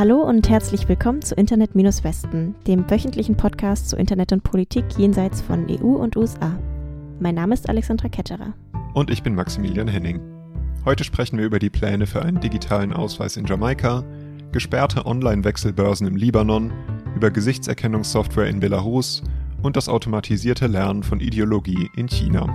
Hallo und herzlich willkommen zu Internet-Westen, dem wöchentlichen Podcast zu Internet und Politik jenseits von EU und USA. Mein Name ist Alexandra Ketterer. Und ich bin Maximilian Henning. Heute sprechen wir über die Pläne für einen digitalen Ausweis in Jamaika, gesperrte Online-Wechselbörsen im Libanon, über Gesichtserkennungssoftware in Belarus und das automatisierte Lernen von Ideologie in China.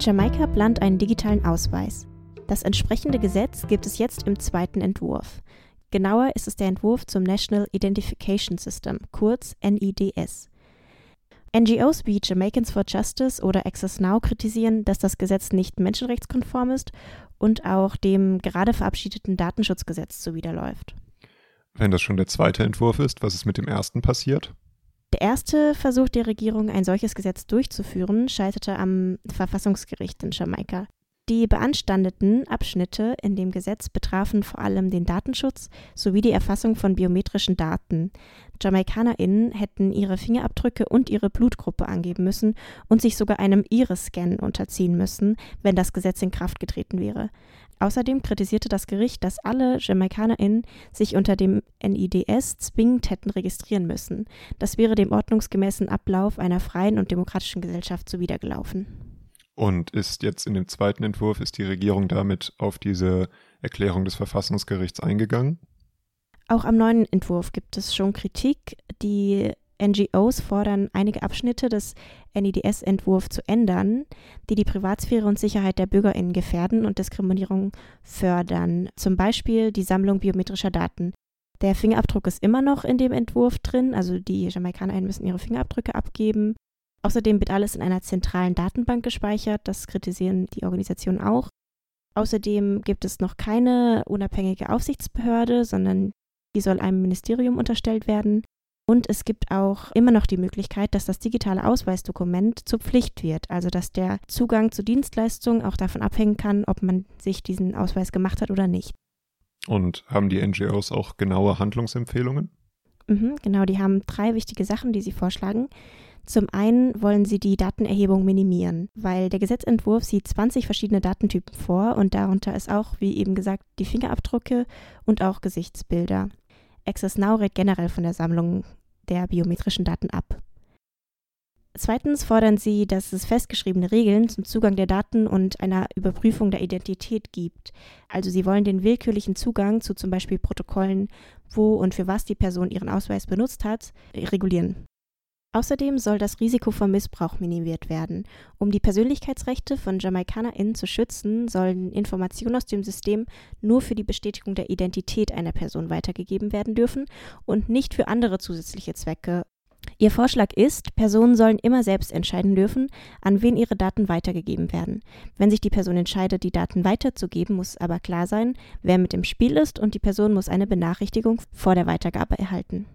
Jamaika plant einen digitalen Ausweis. Das entsprechende Gesetz gibt es jetzt im zweiten Entwurf. Genauer ist es der Entwurf zum National Identification System, kurz NIDS. NGOs wie Jamaicans for Justice oder Access Now kritisieren, dass das Gesetz nicht menschenrechtskonform ist und auch dem gerade verabschiedeten Datenschutzgesetz zuwiderläuft. Wenn das schon der zweite Entwurf ist, was ist mit dem ersten passiert? Der erste Versuch der Regierung, ein solches Gesetz durchzuführen, scheiterte am Verfassungsgericht in Jamaika. Die beanstandeten Abschnitte in dem Gesetz betrafen vor allem den Datenschutz sowie die Erfassung von biometrischen Daten. JamaikanerInnen hätten ihre Fingerabdrücke und ihre Blutgruppe angeben müssen und sich sogar einem Iris-Scan unterziehen müssen, wenn das Gesetz in Kraft getreten wäre. Außerdem kritisierte das Gericht, dass alle JamaikanerInnen sich unter dem NIDS zwingend hätten registrieren müssen. Das wäre dem ordnungsgemäßen Ablauf einer freien und demokratischen Gesellschaft zuwidergelaufen. Und ist jetzt in dem zweiten Entwurf, ist die Regierung damit auf diese Erklärung des Verfassungsgerichts eingegangen? Auch am neuen Entwurf gibt es schon Kritik. Die NGOs fordern, einige Abschnitte des NIDS-Entwurfs zu ändern, die die Privatsphäre und Sicherheit der BürgerInnen gefährden und Diskriminierung fördern. Zum Beispiel die Sammlung biometrischer Daten. Der Fingerabdruck ist immer noch in dem Entwurf drin, also die JamaikanerInnen müssen ihre Fingerabdrücke abgeben. Außerdem wird alles in einer zentralen Datenbank gespeichert, das kritisieren die Organisationen auch. Außerdem gibt es noch keine unabhängige Aufsichtsbehörde, sondern die soll einem Ministerium unterstellt werden. Und es gibt auch immer noch die Möglichkeit, dass das digitale Ausweisdokument zur Pflicht wird, also dass der Zugang zu Dienstleistungen auch davon abhängen kann, ob man sich diesen Ausweis gemacht hat oder nicht. Und haben die NGOs auch genaue Handlungsempfehlungen? Mhm, genau, die haben drei wichtige Sachen, die sie vorschlagen. Zum einen wollen sie die Datenerhebung minimieren, weil der Gesetzentwurf sieht 20 verschiedene Datentypen vor und darunter ist auch, wie eben gesagt, die Fingerabdrücke und auch Gesichtsbilder. Access Now rät generell von der Sammlung der biometrischen Daten ab. Zweitens fordern sie, dass es festgeschriebene Regeln zum Zugang der Daten und einer Überprüfung der Identität gibt. Also sie wollen den willkürlichen Zugang zu zum Beispiel Protokollen, wo und für was die Person ihren Ausweis benutzt hat, regulieren. Außerdem soll das Risiko von Missbrauch minimiert werden. Um die Persönlichkeitsrechte von JamaikanerInnen zu schützen, sollen Informationen aus dem System nur für die Bestätigung der Identität einer Person weitergegeben werden dürfen und nicht für andere zusätzliche Zwecke. Ihr Vorschlag ist, Personen sollen immer selbst entscheiden dürfen, an wen ihre Daten weitergegeben werden. Wenn sich die Person entscheidet, die Daten weiterzugeben, muss aber klar sein, wer mit im Spiel ist und die Person muss eine Benachrichtigung vor der Weitergabe erhalten.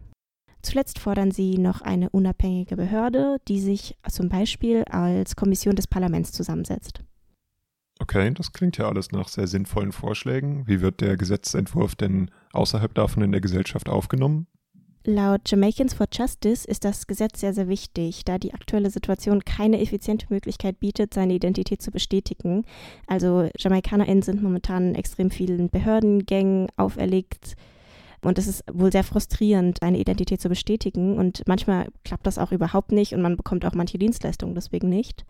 Zuletzt fordern sie noch eine unabhängige Behörde, die sich zum Beispiel als Kommission des Parlaments zusammensetzt. Okay, das klingt ja alles nach sehr sinnvollen Vorschlägen. Wie wird der Gesetzentwurf denn außerhalb davon in der Gesellschaft aufgenommen? Laut Jamaicans for Justice ist das Gesetz sehr, sehr wichtig, da die aktuelle Situation keine effiziente Möglichkeit bietet, seine Identität zu bestätigen. Also JamaikanerInnen sind momentan extrem vielen Behördengängen auferlegt, und es ist wohl sehr frustrierend, eine Identität zu bestätigen. Und manchmal klappt das auch überhaupt nicht und man bekommt auch manche Dienstleistungen deswegen nicht.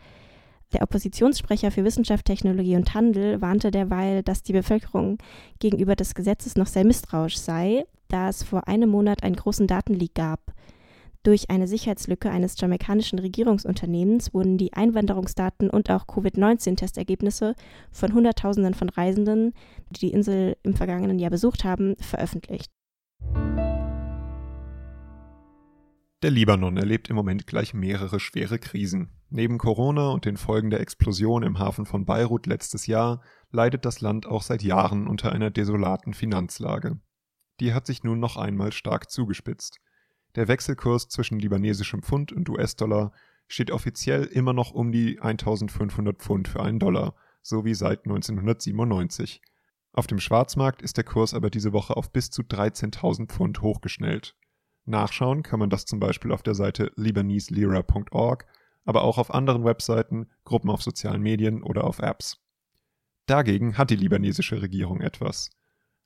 Der Oppositionssprecher für Wissenschaft, Technologie und Handel warnte derweil, dass die Bevölkerung gegenüber des Gesetzes noch sehr misstrauisch sei, da es vor einem Monat einen großen Datenleak gab. Durch eine Sicherheitslücke eines jamaikanischen Regierungsunternehmens wurden die Einwanderungsdaten und auch Covid-19-Testergebnisse von Hunderttausenden von Reisenden, die die Insel im vergangenen Jahr besucht haben, veröffentlicht. Der Libanon erlebt im Moment gleich mehrere schwere Krisen. Neben Corona und den Folgen der Explosion im Hafen von Beirut letztes Jahr leidet das Land auch seit Jahren unter einer desolaten Finanzlage. Die hat sich nun noch einmal stark zugespitzt. Der Wechselkurs zwischen libanesischem Pfund und US-Dollar steht offiziell immer noch um die 1500 Pfund für einen Dollar, so wie seit 1997. Auf dem Schwarzmarkt ist der Kurs aber diese Woche auf bis zu 13.000 Pfund hochgeschnellt. Nachschauen kann man das zum Beispiel auf der Seite libaneselira.org, aber auch auf anderen Webseiten, Gruppen auf sozialen Medien oder auf Apps. Dagegen hat die libanesische Regierung etwas.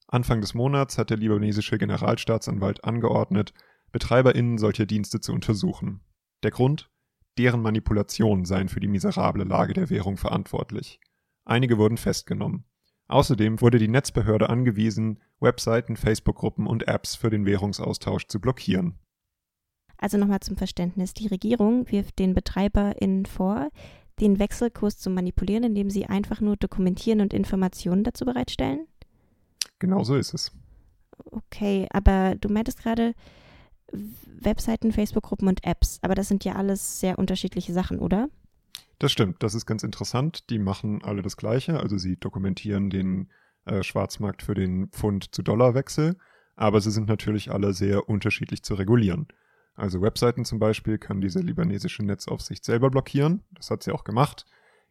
Anfang des Monats hat der libanesische Generalstaatsanwalt angeordnet, BetreiberInnen solcher Dienste zu untersuchen. Der Grund? Deren Manipulationen seien für die miserable Lage der Währung verantwortlich. Einige wurden festgenommen. Außerdem wurde die Netzbehörde angewiesen, Webseiten, Facebook-Gruppen und Apps für den Währungsaustausch zu blockieren. Also nochmal zum Verständnis. Die Regierung wirft den BetreiberInnen vor, den Wechselkurs zu manipulieren, indem sie einfach nur dokumentieren und Informationen dazu bereitstellen? Genau so ist es. Okay, aber du meintest gerade Webseiten, Facebook-Gruppen und Apps, aber das sind ja alles sehr unterschiedliche Sachen, oder? Das stimmt, das ist ganz interessant. Die machen alle das Gleiche, also sie dokumentieren den äh, Schwarzmarkt für den Pfund zu Dollarwechsel, aber sie sind natürlich alle sehr unterschiedlich zu regulieren. Also Webseiten zum Beispiel kann diese libanesische Netzaufsicht selber blockieren, das hat sie auch gemacht.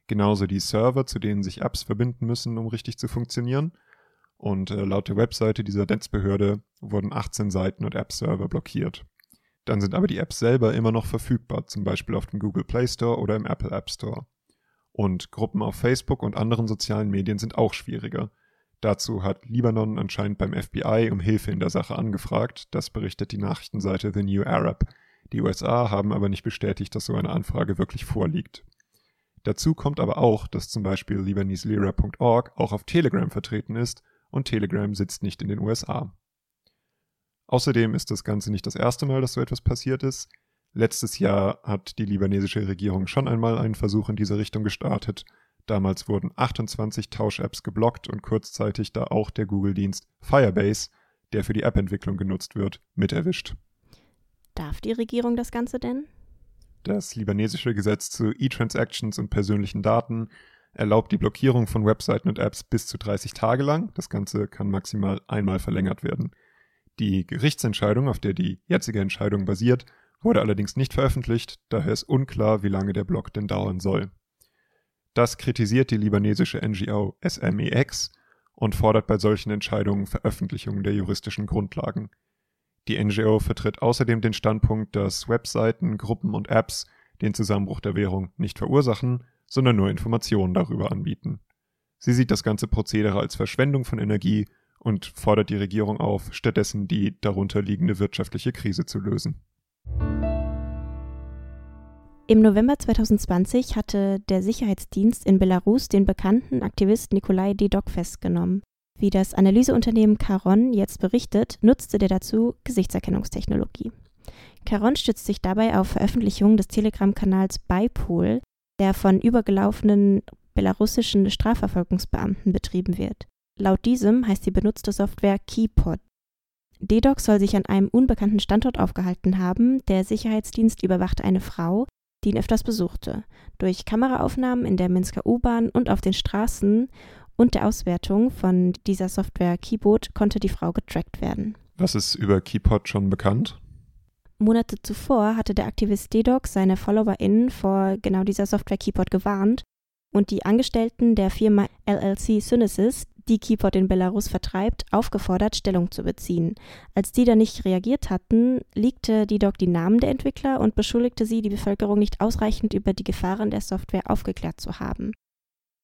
Genauso die Server, zu denen sich Apps verbinden müssen, um richtig zu funktionieren. Und äh, laut der Webseite dieser Netzbehörde wurden 18 Seiten und App-Server blockiert. Dann sind aber die Apps selber immer noch verfügbar, zum Beispiel auf dem Google Play Store oder im Apple App Store. Und Gruppen auf Facebook und anderen sozialen Medien sind auch schwieriger. Dazu hat Libanon anscheinend beim FBI um Hilfe in der Sache angefragt, das berichtet die Nachrichtenseite The New Arab. Die USA haben aber nicht bestätigt, dass so eine Anfrage wirklich vorliegt. Dazu kommt aber auch, dass zum Beispiel libaneselira.org auch auf Telegram vertreten ist und Telegram sitzt nicht in den USA. Außerdem ist das Ganze nicht das erste Mal, dass so etwas passiert ist. Letztes Jahr hat die libanesische Regierung schon einmal einen Versuch in diese Richtung gestartet. Damals wurden 28 Tausch-Apps geblockt und kurzzeitig da auch der Google-Dienst Firebase, der für die App-Entwicklung genutzt wird, mit erwischt. Darf die Regierung das Ganze denn? Das libanesische Gesetz zu E-Transactions und persönlichen Daten erlaubt die Blockierung von Webseiten und Apps bis zu 30 Tage lang. Das Ganze kann maximal einmal verlängert werden. Die Gerichtsentscheidung, auf der die jetzige Entscheidung basiert, wurde allerdings nicht veröffentlicht, daher ist unklar, wie lange der Block denn dauern soll. Das kritisiert die libanesische NGO SMEX und fordert bei solchen Entscheidungen Veröffentlichungen der juristischen Grundlagen. Die NGO vertritt außerdem den Standpunkt, dass Webseiten, Gruppen und Apps den Zusammenbruch der Währung nicht verursachen, sondern nur Informationen darüber anbieten. Sie sieht das ganze Prozedere als Verschwendung von Energie und fordert die Regierung auf, stattdessen die darunter liegende wirtschaftliche Krise zu lösen. Im November 2020 hatte der Sicherheitsdienst in Belarus den bekannten Aktivist Nikolai Dedok festgenommen. Wie das Analyseunternehmen Caron jetzt berichtet, nutzte der dazu Gesichtserkennungstechnologie. Caron stützt sich dabei auf Veröffentlichungen des Telegram-Kanals Bipol, der von übergelaufenen belarussischen Strafverfolgungsbeamten betrieben wird. Laut diesem heißt die benutzte Software Keypod. DDoS soll sich an einem unbekannten Standort aufgehalten haben. Der Sicherheitsdienst überwachte eine Frau, die ihn öfters besuchte. Durch Kameraaufnahmen in der Minsker U-Bahn und auf den Straßen und der Auswertung von dieser Software Keyboard konnte die Frau getrackt werden. Was ist über Keypod schon bekannt? Monate zuvor hatte der Aktivist DDoS seine FollowerInnen vor genau dieser Software Keypod gewarnt und die Angestellten der Firma LLC Synesys, die Keypod in Belarus vertreibt, aufgefordert, Stellung zu beziehen. Als die da nicht reagiert hatten, leakte DDoC die Namen der Entwickler und beschuldigte sie, die Bevölkerung nicht ausreichend über die Gefahren der Software aufgeklärt zu haben.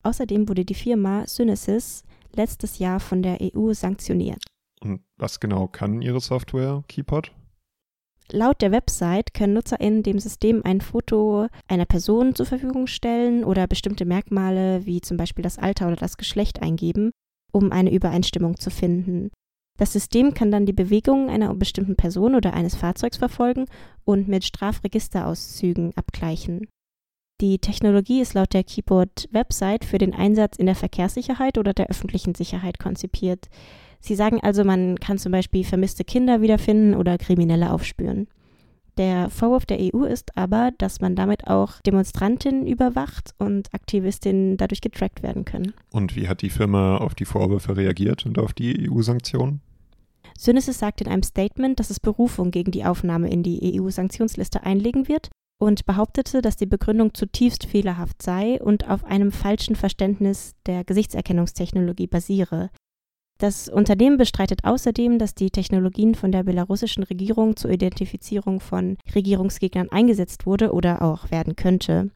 Außerdem wurde die Firma Synesys letztes Jahr von der EU sanktioniert. Und was genau kann ihre Software, Keypod? Laut der Website können NutzerInnen dem System ein Foto einer Person zur Verfügung stellen oder bestimmte Merkmale wie zum Beispiel das Alter oder das Geschlecht eingeben, um eine Übereinstimmung zu finden. Das System kann dann die Bewegungen einer bestimmten Person oder eines Fahrzeugs verfolgen und mit Strafregisterauszügen abgleichen. Die Technologie ist laut der Keyboard-Website für den Einsatz in der Verkehrssicherheit oder der öffentlichen Sicherheit konzipiert. Sie sagen also, man kann zum Beispiel vermisste Kinder wiederfinden oder Kriminelle aufspüren. Der Vorwurf der EU ist aber, dass man damit auch Demonstrantinnen überwacht und Aktivistinnen dadurch getrackt werden können. Und wie hat die Firma auf die Vorwürfe reagiert und auf die EU-Sanktionen? Synesis sagt in einem Statement, dass es Berufung gegen die Aufnahme in die EU-Sanktionsliste einlegen wird und behauptete, dass die Begründung zutiefst fehlerhaft sei und auf einem falschen Verständnis der Gesichtserkennungstechnologie basiere. Das Unternehmen bestreitet außerdem, dass die Technologien von der belarussischen Regierung zur Identifizierung von Regierungsgegnern eingesetzt wurde oder auch werden könnte.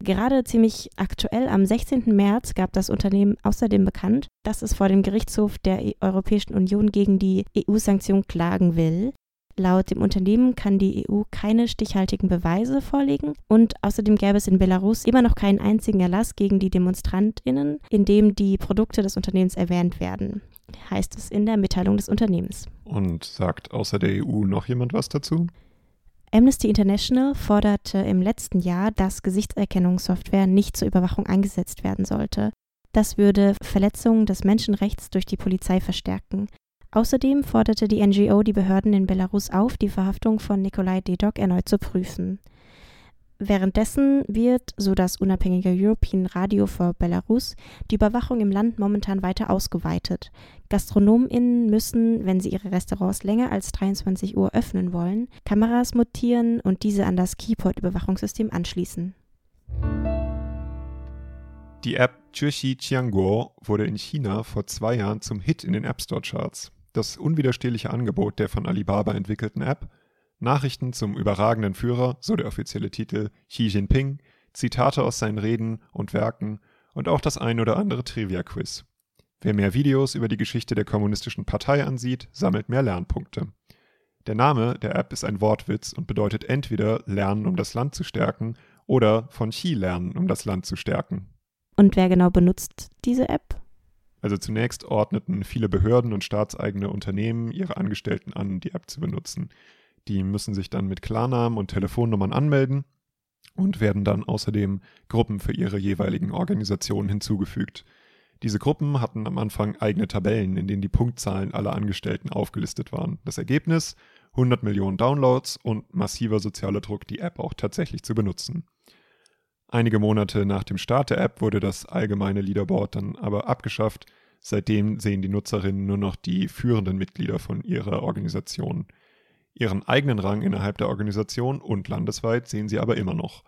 Gerade ziemlich aktuell am 16. März gab das Unternehmen außerdem bekannt, dass es vor dem Gerichtshof der e- Europäischen Union gegen die EU-Sanktion klagen will. Laut dem Unternehmen kann die EU keine stichhaltigen Beweise vorlegen und außerdem gäbe es in Belarus immer noch keinen einzigen Erlass gegen die Demonstrantinnen, in dem die Produkte des Unternehmens erwähnt werden, heißt es in der Mitteilung des Unternehmens. Und sagt außer der EU noch jemand was dazu? Amnesty International forderte im letzten Jahr, dass Gesichtserkennungssoftware nicht zur Überwachung eingesetzt werden sollte. Das würde Verletzungen des Menschenrechts durch die Polizei verstärken. Außerdem forderte die NGO die Behörden in Belarus auf, die Verhaftung von Nikolai Dedok erneut zu prüfen. Währenddessen wird, so das unabhängige European Radio for Belarus, die Überwachung im Land momentan weiter ausgeweitet. GastronomInnen müssen, wenn sie ihre Restaurants länger als 23 Uhr öffnen wollen, Kameras montieren und diese an das Keyport-Überwachungssystem anschließen. Die App Chuxi Qianguo wurde in China vor zwei Jahren zum Hit in den App Store Charts. Das unwiderstehliche Angebot der von Alibaba entwickelten App Nachrichten zum überragenden Führer, so der offizielle Titel, Xi Jinping, Zitate aus seinen Reden und Werken und auch das ein oder andere Trivia-Quiz. Wer mehr Videos über die Geschichte der kommunistischen Partei ansieht, sammelt mehr Lernpunkte. Der Name der App ist ein Wortwitz und bedeutet entweder Lernen, um das Land zu stärken, oder von Xi lernen, um das Land zu stärken. Und wer genau benutzt diese App? Also zunächst ordneten viele Behörden und staatseigene Unternehmen ihre Angestellten an, die App zu benutzen. Die müssen sich dann mit Klarnamen und Telefonnummern anmelden und werden dann außerdem Gruppen für ihre jeweiligen Organisationen hinzugefügt. Diese Gruppen hatten am Anfang eigene Tabellen, in denen die Punktzahlen aller Angestellten aufgelistet waren. Das Ergebnis 100 Millionen Downloads und massiver sozialer Druck, die App auch tatsächlich zu benutzen. Einige Monate nach dem Start der App wurde das allgemeine Leaderboard dann aber abgeschafft. Seitdem sehen die Nutzerinnen nur noch die führenden Mitglieder von ihrer Organisation. Ihren eigenen Rang innerhalb der Organisation und landesweit sehen sie aber immer noch.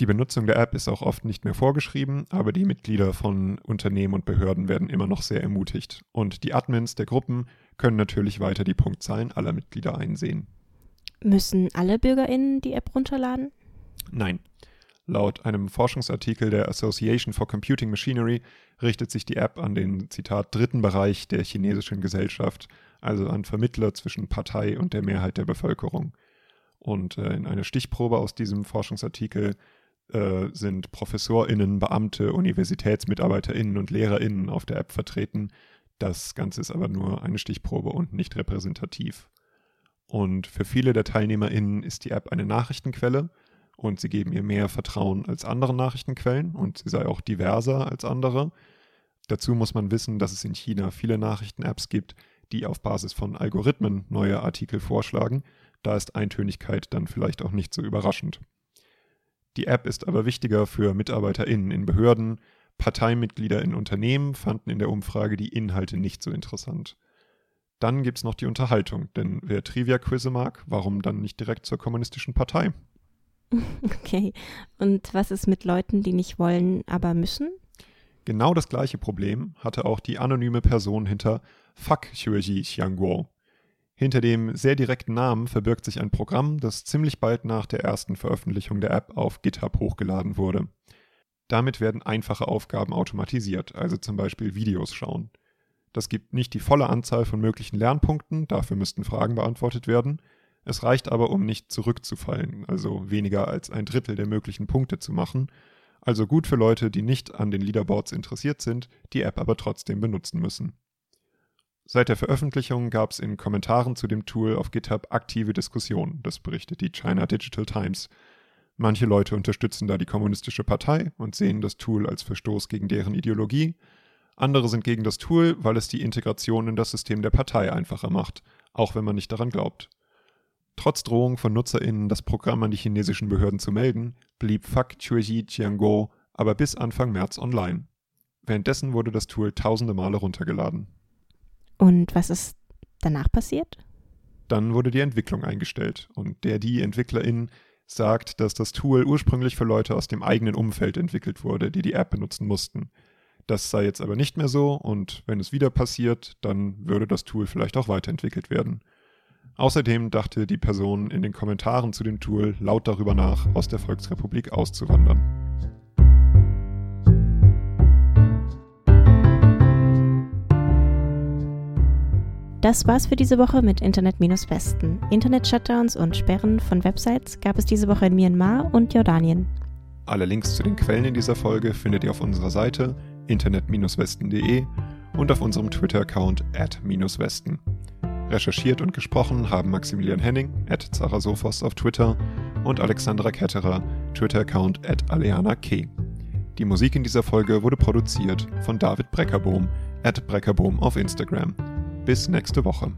Die Benutzung der App ist auch oft nicht mehr vorgeschrieben, aber die Mitglieder von Unternehmen und Behörden werden immer noch sehr ermutigt. Und die Admins der Gruppen können natürlich weiter die Punktzahlen aller Mitglieder einsehen. Müssen alle BürgerInnen die App runterladen? Nein. Laut einem Forschungsartikel der Association for Computing Machinery richtet sich die App an den, Zitat, dritten Bereich der chinesischen Gesellschaft also ein Vermittler zwischen Partei und der Mehrheit der Bevölkerung. Und äh, in einer Stichprobe aus diesem Forschungsartikel äh, sind ProfessorInnen, Beamte, UniversitätsmitarbeiterInnen und LehrerInnen auf der App vertreten. Das Ganze ist aber nur eine Stichprobe und nicht repräsentativ. Und für viele der TeilnehmerInnen ist die App eine Nachrichtenquelle und sie geben ihr mehr Vertrauen als andere Nachrichtenquellen und sie sei auch diverser als andere. Dazu muss man wissen, dass es in China viele Nachrichten-Apps gibt, die auf Basis von Algorithmen neue Artikel vorschlagen. Da ist Eintönigkeit dann vielleicht auch nicht so überraschend. Die App ist aber wichtiger für MitarbeiterInnen in Behörden. Parteimitglieder in Unternehmen fanden in der Umfrage die Inhalte nicht so interessant. Dann gibt es noch die Unterhaltung, denn wer Trivia-Quizze mag, warum dann nicht direkt zur kommunistischen Partei? Okay, und was ist mit Leuten, die nicht wollen, aber müssen? Genau das gleiche Problem hatte auch die anonyme Person hinter Fuck Xueji Xiangguo. Hinter dem sehr direkten Namen verbirgt sich ein Programm, das ziemlich bald nach der ersten Veröffentlichung der App auf GitHub hochgeladen wurde. Damit werden einfache Aufgaben automatisiert, also zum Beispiel Videos schauen. Das gibt nicht die volle Anzahl von möglichen Lernpunkten, dafür müssten Fragen beantwortet werden. Es reicht aber, um nicht zurückzufallen, also weniger als ein Drittel der möglichen Punkte zu machen. Also gut für Leute, die nicht an den Leaderboards interessiert sind, die App aber trotzdem benutzen müssen. Seit der Veröffentlichung gab es in Kommentaren zu dem Tool auf GitHub aktive Diskussionen, das berichtet die China Digital Times. Manche Leute unterstützen da die kommunistische Partei und sehen das Tool als Verstoß gegen deren Ideologie. Andere sind gegen das Tool, weil es die Integration in das System der Partei einfacher macht, auch wenn man nicht daran glaubt. Trotz Drohung von NutzerInnen, das Programm an die chinesischen Behörden zu melden, blieb Fuck Chueji Jianguo aber bis Anfang März online. Währenddessen wurde das Tool tausende Male runtergeladen. Und was ist danach passiert? Dann wurde die Entwicklung eingestellt und der die Entwicklerin sagt, dass das Tool ursprünglich für Leute aus dem eigenen Umfeld entwickelt wurde, die die App benutzen mussten. Das sei jetzt aber nicht mehr so und wenn es wieder passiert, dann würde das Tool vielleicht auch weiterentwickelt werden. Außerdem dachte die Person in den Kommentaren zu dem Tool laut darüber nach, aus der Volksrepublik auszuwandern. Das war's für diese Woche mit Internet-Westen. Internet-Shutdowns und Sperren von Websites gab es diese Woche in Myanmar und Jordanien. Alle Links zu den Quellen in dieser Folge findet ihr auf unserer Seite internet-westen.de und auf unserem Twitter-Account at-westen. Recherchiert und gesprochen haben Maximilian Henning, at Zarasophos auf Twitter und Alexandra Ketterer, Twitter-Account at Aleana K. Die Musik in dieser Folge wurde produziert von David Breckerbohm, at Breckerbohm auf Instagram. Bis nächste Woche.